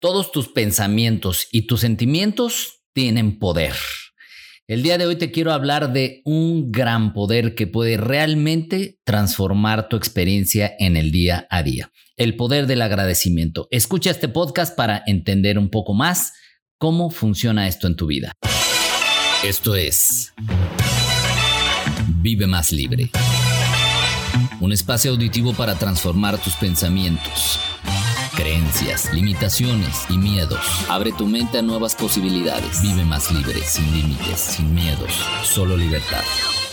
Todos tus pensamientos y tus sentimientos tienen poder. El día de hoy te quiero hablar de un gran poder que puede realmente transformar tu experiencia en el día a día. El poder del agradecimiento. Escucha este podcast para entender un poco más cómo funciona esto en tu vida. Esto es Vive más libre. Un espacio auditivo para transformar tus pensamientos creencias, limitaciones y miedos. Abre tu mente a nuevas posibilidades. Vive más libre, sin límites, sin miedos, solo libertad.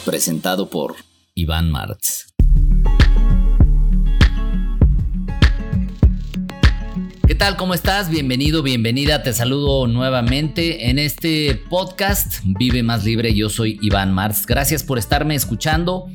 Presentado por Iván Martz. ¿Qué tal? ¿Cómo estás? Bienvenido, bienvenida. Te saludo nuevamente en este podcast Vive más libre. Yo soy Iván Martz. Gracias por estarme escuchando.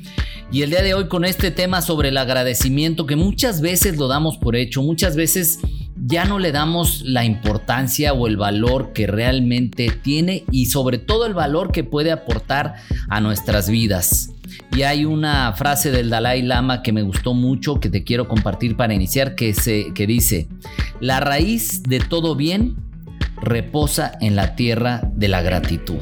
Y el día de hoy con este tema sobre el agradecimiento que muchas veces lo damos por hecho, muchas veces ya no le damos la importancia o el valor que realmente tiene y sobre todo el valor que puede aportar a nuestras vidas. Y hay una frase del Dalai Lama que me gustó mucho, que te quiero compartir para iniciar, que, se, que dice, la raíz de todo bien reposa en la tierra de la gratitud.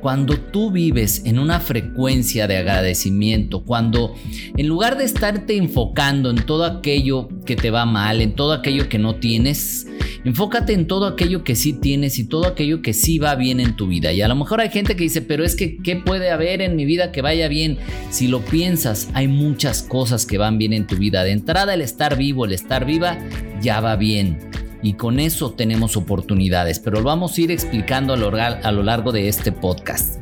Cuando tú vives en una frecuencia de agradecimiento, cuando en lugar de estarte enfocando en todo aquello que te va mal, en todo aquello que no tienes, enfócate en todo aquello que sí tienes y todo aquello que sí va bien en tu vida. Y a lo mejor hay gente que dice, pero es que, ¿qué puede haber en mi vida que vaya bien? Si lo piensas, hay muchas cosas que van bien en tu vida. De entrada, el estar vivo, el estar viva, ya va bien y con eso tenemos oportunidades, pero lo vamos a ir explicando a lo, a lo largo de este podcast.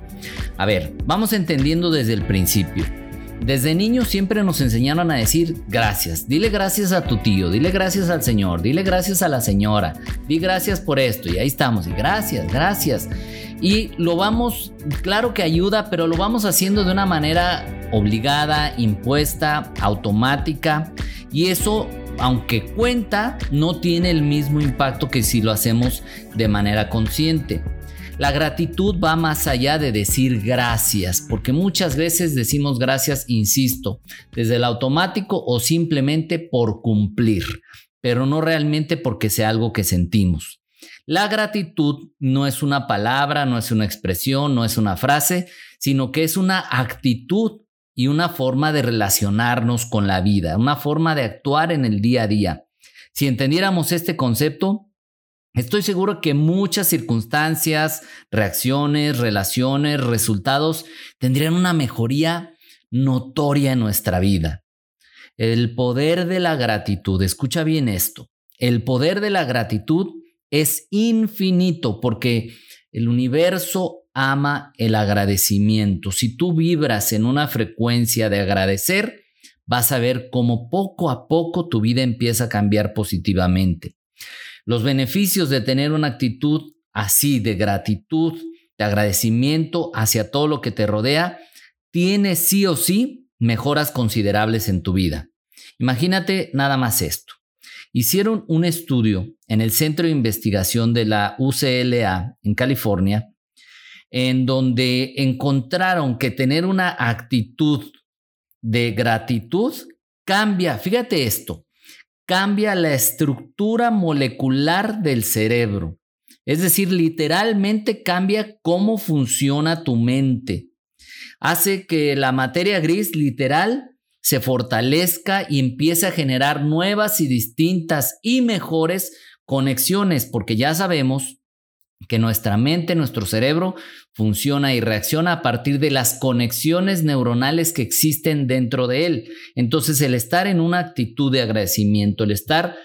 A ver, vamos entendiendo desde el principio. Desde niños siempre nos enseñaron a decir gracias. Dile gracias a tu tío, dile gracias al señor, dile gracias a la señora, di gracias por esto y ahí estamos. Y gracias, gracias. Y lo vamos, claro que ayuda, pero lo vamos haciendo de una manera obligada, impuesta, automática. Y eso aunque cuenta, no tiene el mismo impacto que si lo hacemos de manera consciente. La gratitud va más allá de decir gracias, porque muchas veces decimos gracias, insisto, desde el automático o simplemente por cumplir, pero no realmente porque sea algo que sentimos. La gratitud no es una palabra, no es una expresión, no es una frase, sino que es una actitud y una forma de relacionarnos con la vida, una forma de actuar en el día a día. Si entendiéramos este concepto, estoy seguro que muchas circunstancias, reacciones, relaciones, resultados tendrían una mejoría notoria en nuestra vida. El poder de la gratitud, escucha bien esto, el poder de la gratitud es infinito porque el universo ama el agradecimiento. Si tú vibras en una frecuencia de agradecer, vas a ver cómo poco a poco tu vida empieza a cambiar positivamente. Los beneficios de tener una actitud así de gratitud, de agradecimiento hacia todo lo que te rodea, tiene sí o sí mejoras considerables en tu vida. Imagínate nada más esto. Hicieron un estudio en el Centro de Investigación de la UCLA en California en donde encontraron que tener una actitud de gratitud cambia, fíjate esto, cambia la estructura molecular del cerebro. Es decir, literalmente cambia cómo funciona tu mente. Hace que la materia gris literal se fortalezca y empiece a generar nuevas y distintas y mejores conexiones, porque ya sabemos que nuestra mente, nuestro cerebro funciona y reacciona a partir de las conexiones neuronales que existen dentro de él. Entonces el estar en una actitud de agradecimiento, el estar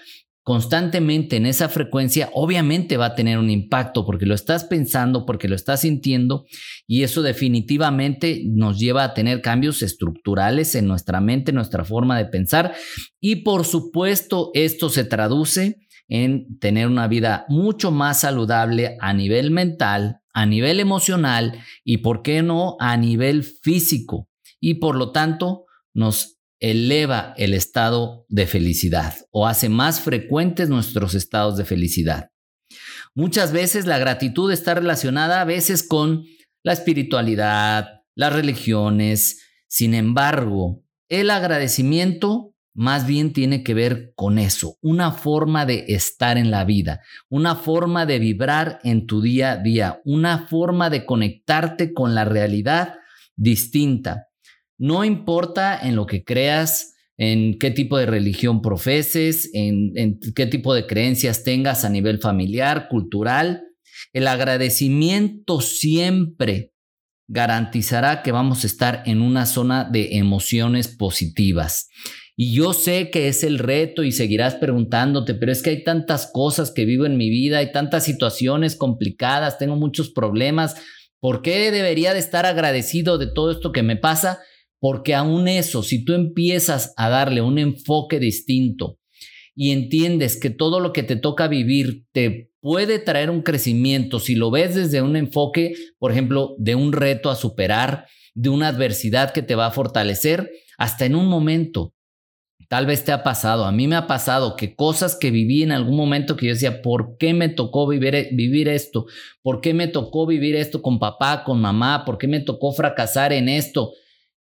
constantemente en esa frecuencia, obviamente va a tener un impacto porque lo estás pensando, porque lo estás sintiendo y eso definitivamente nos lleva a tener cambios estructurales en nuestra mente, nuestra forma de pensar y por supuesto esto se traduce en tener una vida mucho más saludable a nivel mental, a nivel emocional y, ¿por qué no, a nivel físico? Y por lo tanto, nos eleva el estado de felicidad o hace más frecuentes nuestros estados de felicidad. Muchas veces la gratitud está relacionada a veces con la espiritualidad, las religiones. Sin embargo, el agradecimiento más bien tiene que ver con eso, una forma de estar en la vida, una forma de vibrar en tu día a día, una forma de conectarte con la realidad distinta. No importa en lo que creas, en qué tipo de religión profeses, en, qué tipo de creencias tengas a nivel familiar, cultural, el agradecimiento siempre garantizará que vamos a estar en una zona de emociones positivas. Y yo sé que es el reto y seguirás preguntándote, pero es que hay tantas cosas que vivo en mi vida, hay tantas situaciones complicadas, tengo muchos problemas. ¿Por qué debería de estar agradecido de todo esto que me pasa? Porque aún eso, si tú empiezas a darle un enfoque distinto y entiendes que todo lo que te toca vivir te puede traer un crecimiento, si lo ves desde un enfoque, por ejemplo, de un reto a superar, de una adversidad que te va a fortalecer, hasta en un momento Tal vez te ha pasado, a mí me ha pasado que cosas que viví en algún momento que yo decía, ¿por qué me tocó vivir, e-, vivir esto? ¿Por qué me tocó vivir esto con papá, con mamá? ¿Por qué me tocó fracasar en esto?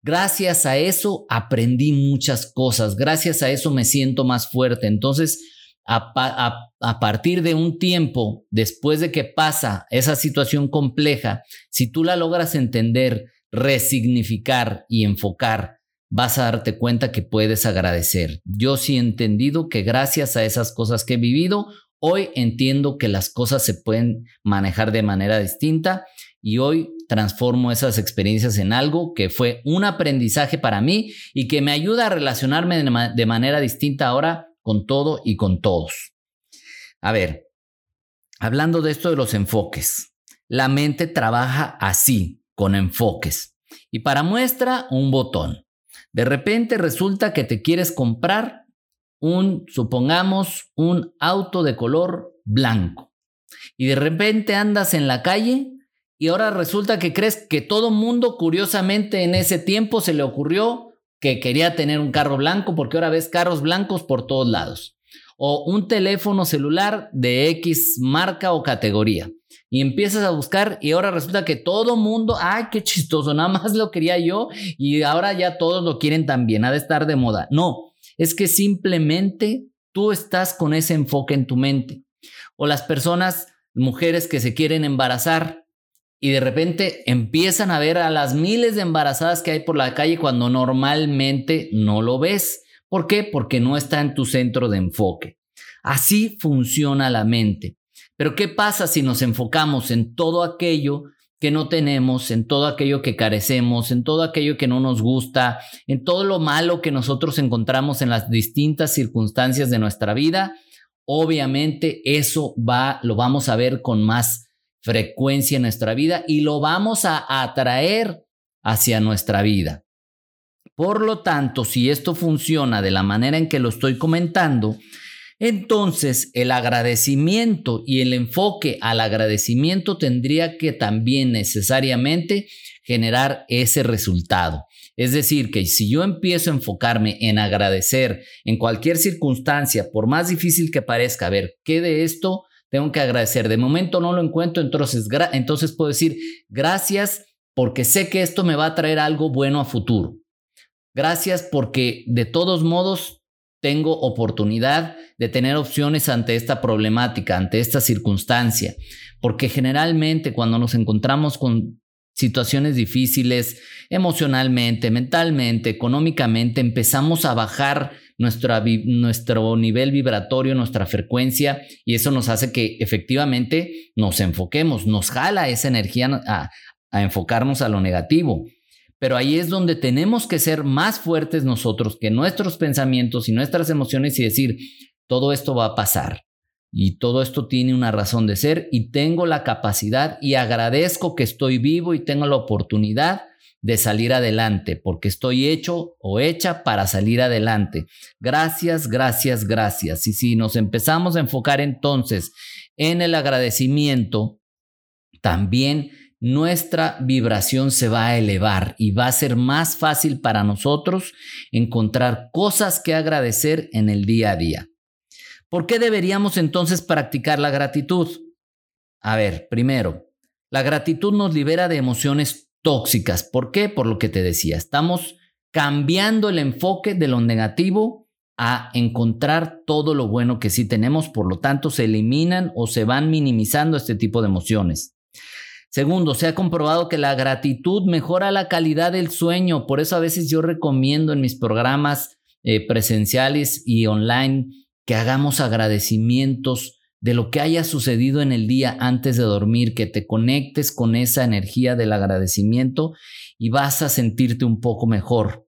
Gracias a eso aprendí muchas cosas, gracias a eso me siento más fuerte. Entonces, a, a, partir de un tiempo, después de que pasa esa situación compleja, si tú la logras entender, resignificar y enfocar, vas a darte cuenta que puedes agradecer. Yo sí he entendido que gracias a esas cosas que he vivido, hoy entiendo que las cosas se pueden manejar de manera distinta y hoy transformo esas experiencias en algo que fue un aprendizaje para mí y que me ayuda a relacionarme de, manera distinta ahora con todo y con todos. A ver, hablando de esto de los enfoques, la mente trabaja así, con enfoques. Y para muestra, un botón. De repente resulta que te quieres comprar un, supongamos, un auto de color blanco. Y de repente andas en la calle y ahora resulta que crees que todo mundo, curiosamente, en ese tiempo se le ocurrió que quería tener un carro blanco porque ahora ves carros blancos por todos lados. O un teléfono celular de X marca o categoría y empiezas a buscar y ahora resulta que todo mundo, ay, qué chistoso, nada más lo quería yo y ahora ya todos lo quieren también, ha de estar de moda. No, es que simplemente tú estás con ese enfoque en tu mente. O las personas, mujeres que se quieren embarazar y de repente empiezan a ver a las miles de embarazadas que hay por la calle cuando normalmente no lo ves. ¿Por qué? Porque no está en tu centro de enfoque. Así funciona la mente. Pero ¿qué pasa si nos enfocamos en todo aquello que no tenemos, en todo aquello que carecemos, en todo aquello que no nos gusta, en todo lo malo que nosotros encontramos en las distintas circunstancias de nuestra vida? Obviamente eso va, lo vamos a ver con más frecuencia en nuestra vida y lo vamos a atraer hacia nuestra vida. Por lo tanto, si esto funciona de la manera en que lo estoy comentando, entonces, el agradecimiento y el enfoque al agradecimiento tendría que también necesariamente generar ese resultado. Es decir, que si yo empiezo a enfocarme en agradecer en cualquier circunstancia, por más difícil que parezca, a ver, ¿qué de esto tengo que agradecer? De momento no lo encuentro, entonces, entonces puedo decir gracias porque sé que esto me va a traer algo bueno a futuro. Gracias porque de todos modos tengo oportunidad de tener opciones ante esta problemática, ante esta circunstancia, porque generalmente cuando nos encontramos con situaciones difíciles emocionalmente, mentalmente, económicamente, empezamos a bajar nuestro nivel vibratorio, nuestra frecuencia, y eso nos hace que efectivamente nos enfoquemos, nos jala esa energía a enfocarnos a lo negativo. Pero ahí es donde tenemos que ser más fuertes nosotros que nuestros pensamientos y nuestras emociones y decir, todo esto va a pasar y todo esto tiene una razón de ser y tengo la capacidad y agradezco que estoy vivo y tengo la oportunidad de salir adelante, porque estoy hecho o hecha para salir adelante. Gracias, gracias, gracias. Y si nos empezamos a enfocar entonces en el agradecimiento, también nuestra vibración se va a elevar y va a ser más fácil para nosotros encontrar cosas que agradecer en el día a día. ¿Por qué deberíamos entonces practicar la gratitud? A ver, primero, la gratitud nos libera de emociones tóxicas. ¿Por qué? Por lo que te decía, estamos cambiando el enfoque de lo negativo a encontrar todo lo bueno que sí tenemos, por lo tanto se eliminan o se van minimizando este tipo de emociones. Segundo, se ha comprobado que la gratitud mejora la calidad del sueño, por eso a veces yo recomiendo en mis programas eh, presenciales y online que hagamos agradecimientos de lo que haya sucedido en el día antes de dormir, que te conectes con esa energía del agradecimiento y vas a sentirte un poco mejor.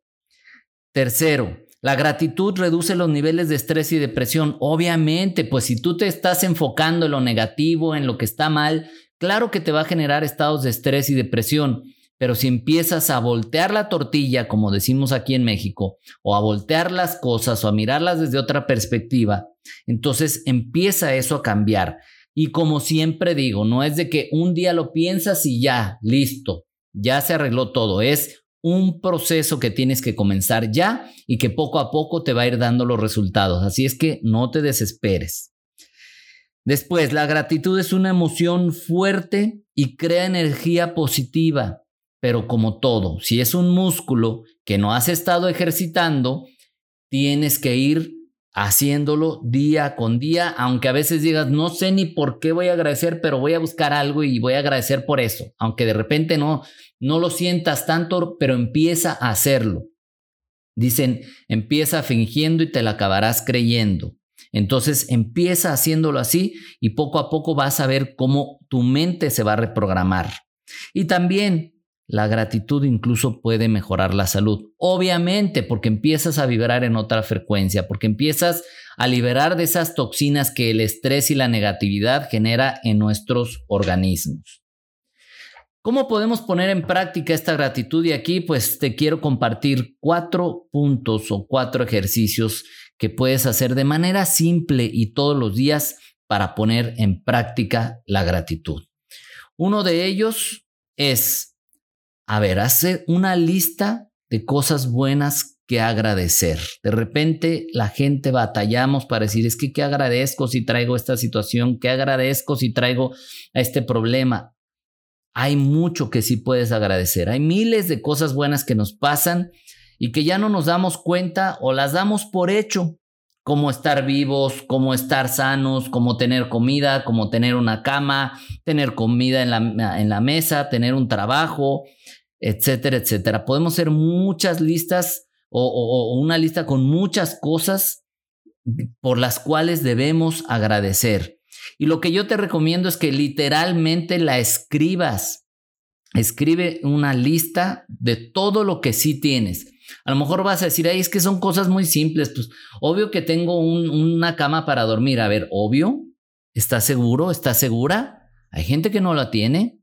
Tercero, la gratitud reduce los niveles de estrés y depresión. Obviamente, pues si tú te estás enfocando en lo negativo, en lo que está mal, claro que te va a generar estados de estrés y depresión. Pero si empiezas a voltear la tortilla, como decimos aquí en México, o a voltear las cosas o a mirarlas desde otra perspectiva, entonces empieza eso a cambiar. Y como siempre digo, no es de que un día lo piensas y ya, listo, ya se arregló todo. Es un proceso que tienes que comenzar ya y que poco a poco te va a ir dando los resultados. Así es que no te desesperes. Después, la gratitud es una emoción fuerte y crea energía positiva. Pero como todo, si es un músculo que no has estado ejercitando, tienes que ir haciéndolo día con día, aunque a veces digas, no sé ni por qué voy a agradecer, pero voy a buscar algo y voy a agradecer por eso, aunque de repente no, no lo sientas tanto, pero empieza a hacerlo. Dicen, empieza fingiendo y te la acabarás creyendo. Entonces empieza haciéndolo así y poco a poco vas a ver cómo tu mente se va a reprogramar. Y también la gratitud incluso puede mejorar la salud. Obviamente, porque empiezas a vibrar en otra frecuencia, porque empiezas a liberar de esas toxinas que el estrés y la negatividad genera en nuestros organismos. ¿Cómo podemos poner en práctica esta gratitud? Y aquí pues te quiero compartir cuatro puntos o cuatro ejercicios que puedes hacer de manera simple y todos los días para poner en práctica la gratitud. Uno de ellos es a ver, hace una lista de cosas buenas que agradecer. De repente la gente batallamos para decir, es que qué agradezco si traigo esta situación, qué agradezco si traigo este problema. Hay mucho que sí puedes agradecer. Hay miles de cosas buenas que nos pasan y que ya no nos damos cuenta o las damos por hecho. Como estar vivos, como estar sanos, como tener comida, como tener una cama, tener comida en la, en la mesa, tener un trabajo, etcétera, etcétera. Podemos hacer muchas listas o, una lista con muchas cosas por las cuales debemos agradecer. Y lo que yo te recomiendo es que literalmente la escribas. Escribe una lista de todo lo que sí tienes. A lo mejor vas a decir, ay, es que son cosas muy simples. Pues obvio que tengo una cama para dormir. A ver, obvio. ¿Estás seguro? ¿Estás segura? Hay gente que no la tiene.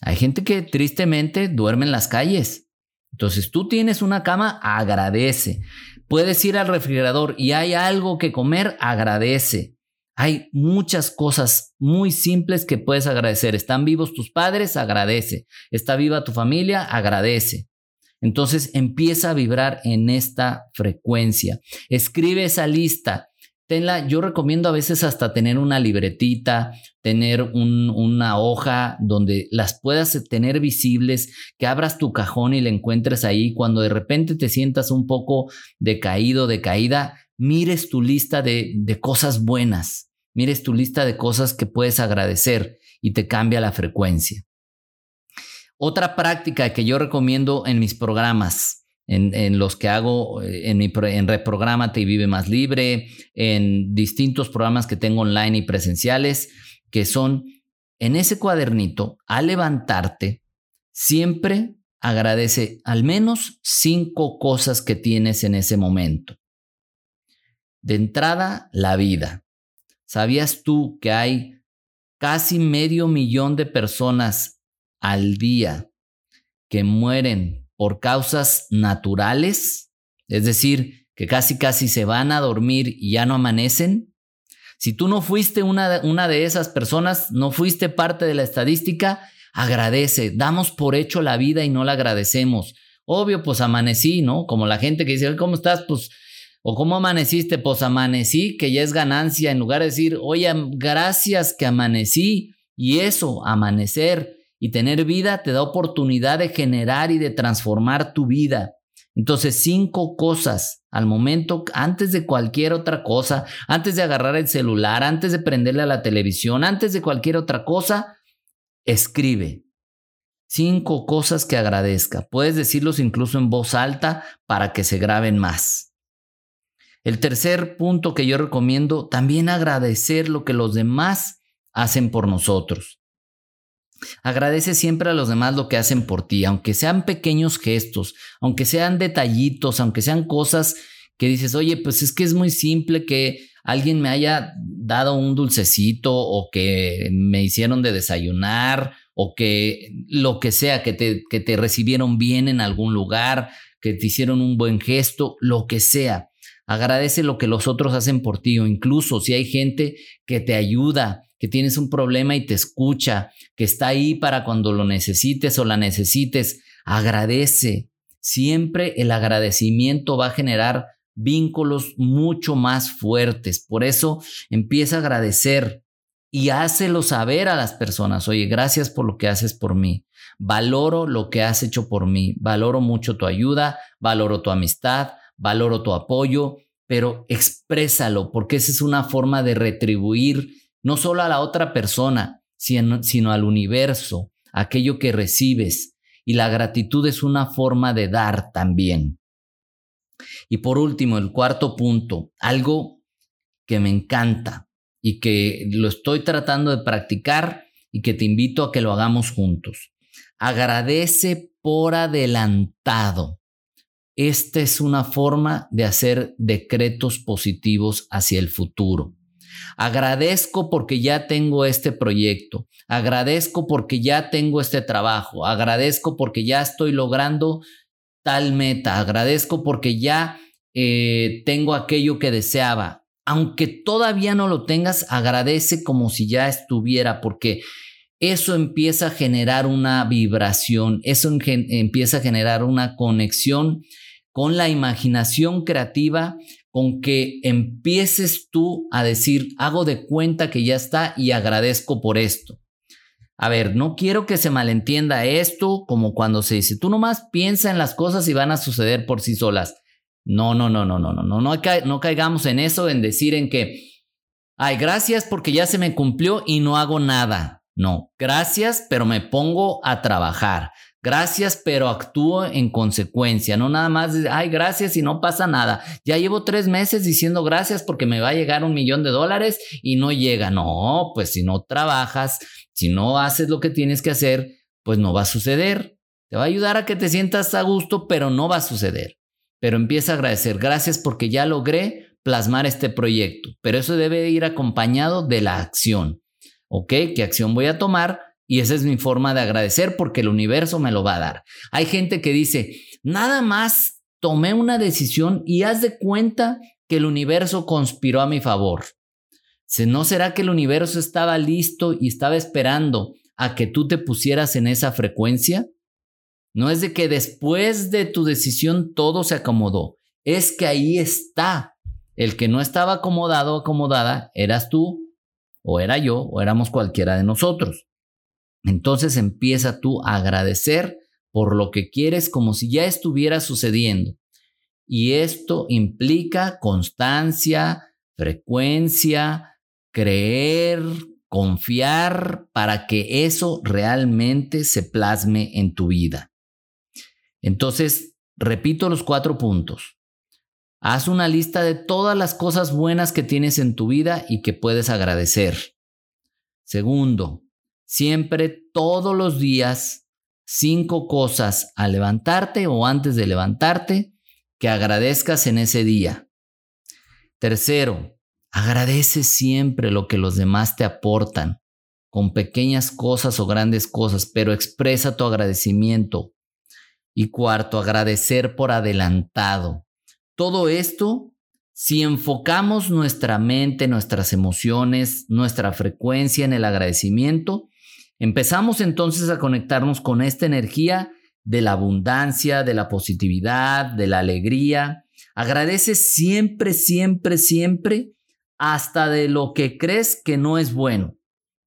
Hay gente que tristemente duerme en las calles. Entonces tú tienes una cama, agradece. Puedes ir al refrigerador y hay algo que comer, agradece. Hay muchas cosas muy simples que puedes agradecer. Están vivos tus padres, agradece. Está viva tu familia, agradece. Entonces empieza a vibrar en esta frecuencia. Escribe esa lista yo recomiendo a veces hasta tener una libretita, tener una hoja donde las puedas tener visibles, que abras tu cajón y la encuentres ahí. Cuando de repente te sientas un poco decaído, decaída, mires tu lista de, de cosas buenas, mires tu lista de cosas que puedes agradecer y te cambia la frecuencia. Otra práctica que yo recomiendo en mis programas, en, los que hago eh, en, mi, en Reprogramate y Vive Más Libre, en distintos programas que tengo online y presenciales, que son en ese cuadernito, al levantarte, siempre agradece al menos cinco cosas que tienes en ese momento. De entrada, la vida. ¿Sabías tú que hay casi medio millón de personas al día que mueren por causas naturales, es decir, que casi casi se van a dormir y ya no amanecen, si tú no fuiste una, una de esas personas, no fuiste parte de la estadística, agradece, damos por hecho la vida y no la agradecemos. Obvio, pues amanecí, ¿no? Como la gente que dice, ¿cómo estás? Pues, o ¿cómo amaneciste? Pues amanecí, que ya es ganancia, en lugar de decir, oye, gracias que amanecí. Y eso, amanecer, y tener vida te da oportunidad de generar y de transformar tu vida. Entonces, cinco cosas al momento, antes de cualquier otra cosa, antes de agarrar el celular, antes de prenderle a la televisión, antes de cualquier otra cosa, escribe cinco cosas que agradezca. Puedes decirlos incluso en voz alta para que se graben más. El tercer punto que yo recomiendo, también agradecer lo que los demás hacen por nosotros. Agradece siempre a los demás lo que hacen por ti, aunque sean pequeños gestos, aunque sean detallitos, aunque sean cosas que dices, oye, pues es que es muy simple que alguien me haya dado un dulcecito o que me hicieron de desayunar o que lo que sea, que te, que te recibieron bien en algún lugar, que te hicieron un buen gesto, lo que sea. Agradece lo que los otros hacen por ti o incluso si hay gente que te ayuda, que tienes un problema y te escucha, que está ahí para cuando lo necesites o la necesites, agradece. Siempre el agradecimiento va a generar vínculos mucho más fuertes. Por eso empieza a agradecer y hácelo saber a las personas. Oye, gracias por lo que haces por mí. Valoro lo que has hecho por mí. Valoro mucho tu ayuda, valoro tu amistad, valoro tu apoyo, pero exprésalo porque esa es una forma de retribuir no solo a la otra persona, sino, al universo, aquello que recibes. Y la gratitud es una forma de dar también. Y por último, el cuarto punto, algo que me encanta y que lo estoy tratando de practicar y que te invito a que lo hagamos juntos. Agradece por adelantado. Esta es una forma de hacer decretos positivos hacia el futuro. Agradezco porque ya tengo este proyecto. Agradezco porque ya tengo este trabajo. Agradezco porque ya estoy logrando tal meta. Agradezco porque ya eh, tengo aquello que deseaba. Aunque todavía no lo tengas, agradece como si ya estuviera, porque eso empieza a generar una vibración, eso empieza a generar una conexión con la imaginación creativa, con que empieces tú a decir, hago de cuenta que ya está y agradezco por esto. A ver, no quiero que se malentienda esto como cuando se dice, tú nomás piensa en las cosas y van a suceder por sí solas. No, no, no, no, no, no, no, no, no caigamos en eso, en decir en que, ay, gracias porque ya se me cumplió y no hago nada. No, gracias, pero me pongo a trabajar. Gracias, pero actúo en consecuencia, no nada más ay, gracias y no pasa nada. Ya llevo tres meses diciendo gracias porque me va a llegar un millón de dólares y no llega. No, pues si no trabajas, si no haces lo que tienes que hacer, pues no va a suceder. Te va a ayudar a que te sientas a gusto, pero no va a suceder. Pero empieza a agradecer, gracias porque ya logré plasmar este proyecto, pero eso debe ir acompañado de la acción. ¿Ok? ¿Qué acción voy a tomar? Y esa es mi forma de agradecer porque el universo me lo va a dar. Hay gente que dice, nada más tomé una decisión y haz de cuenta que el universo conspiró a mi favor. ¿No será que el universo estaba listo y estaba esperando a que tú te pusieras en esa frecuencia? No es de que después de tu decisión todo se acomodó, es que ahí está. El que no estaba acomodado o acomodada eras tú, o era yo, o éramos cualquiera de nosotros. Entonces empieza tú a agradecer por lo que quieres como si ya estuviera sucediendo. Y esto implica constancia, frecuencia, creer, confiar para que eso realmente se plasme en tu vida. Entonces, repito los cuatro puntos. Haz una lista de todas las cosas buenas que tienes en tu vida y que puedes agradecer. Segundo, siempre todos los días cinco cosas al levantarte o antes de levantarte que agradezcas en ese día. Tercero, agradece siempre lo que los demás te aportan, con pequeñas cosas o grandes cosas, pero expresa tu agradecimiento. Y cuarto, agradecer por adelantado. Todo esto, si enfocamos nuestra mente, nuestras emociones, nuestra frecuencia en el agradecimiento, Empezamos entonces a conectarnos con esta energía de la abundancia, de la positividad, de la alegría. Agradece siempre, siempre, siempre hasta de lo que crees que no es bueno.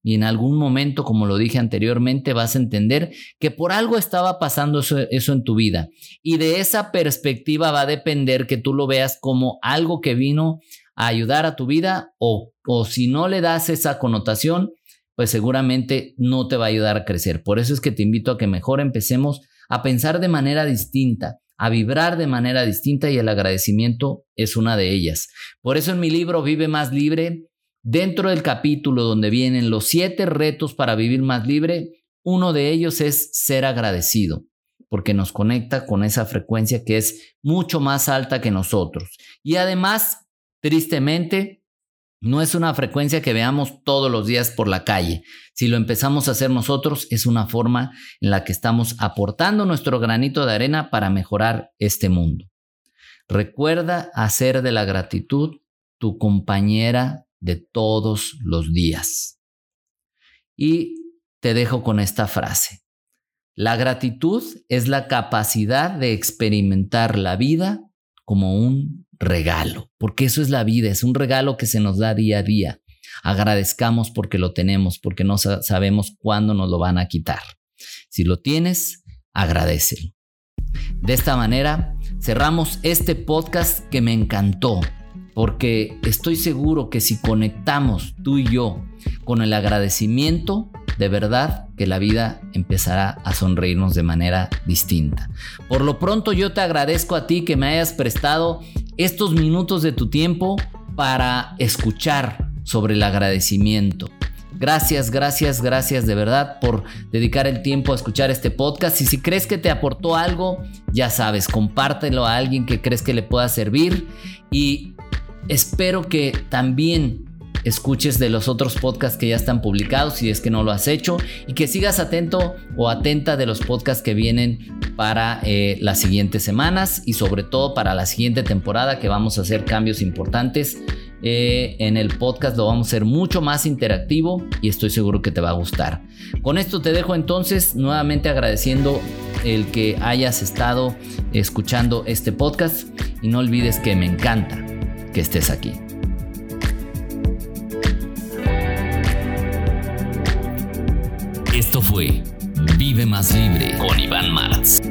y en algún momento, como lo dije anteriormente, vas a entender que por algo estaba pasando eso, en tu vida. Y de esa perspectiva va a depender que tú lo veas como algo que vino a ayudar a tu vida o, o si no le das esa connotación, pues seguramente no te va a ayudar a crecer. Por eso es que te invito a que mejor empecemos a pensar de manera distinta, a vibrar de manera distinta y el agradecimiento es una de ellas. Por eso en mi libro Vive más libre Dentro del capítulo donde vienen los siete retos para vivir más libre, uno de ellos es ser agradecido, porque nos conecta con esa frecuencia que es mucho más alta que nosotros. Y además, tristemente, no es una frecuencia que veamos todos los días por la calle. Si lo empezamos a hacer nosotros, es una forma en la que estamos aportando nuestro granito de arena para mejorar este mundo. Recuerda hacer de la gratitud tu compañera de todos los días. Y te dejo con esta frase. La gratitud es la capacidad de experimentar la vida como un regalo, porque eso es la vida, es un regalo que se nos da día a día. Agradezcamos porque lo tenemos, porque no sabemos cuándo nos lo van a quitar. Si lo tienes, agradecelo. De esta manera, cerramos este podcast que me encantó porque estoy seguro que si conectamos tú y yo con el agradecimiento, de verdad que la vida empezará a sonreírnos de manera distinta. Por lo pronto yo te agradezco a ti que me hayas prestado estos minutos de tu tiempo para escuchar sobre el agradecimiento. Gracias, gracias, gracias de verdad por dedicar el tiempo a escuchar este podcast. Y si crees que te aportó algo, ya sabes, compártelo a alguien que crees que le pueda servir. Y Espero que también escuches de los otros podcasts que ya están publicados si es que no lo has hecho y que sigas atento o atenta de los podcasts que vienen para eh, las siguientes semanas y sobre todo para la siguiente temporada que vamos a hacer cambios importantes. Eh, en el podcast lo vamos a hacer mucho más interactivo y estoy seguro que te va a gustar. Con esto te dejo entonces nuevamente agradeciendo el que hayas estado escuchando este podcast y no olvides que me encanta que estés aquí. Esto fue Vive más libre con Iván Martz.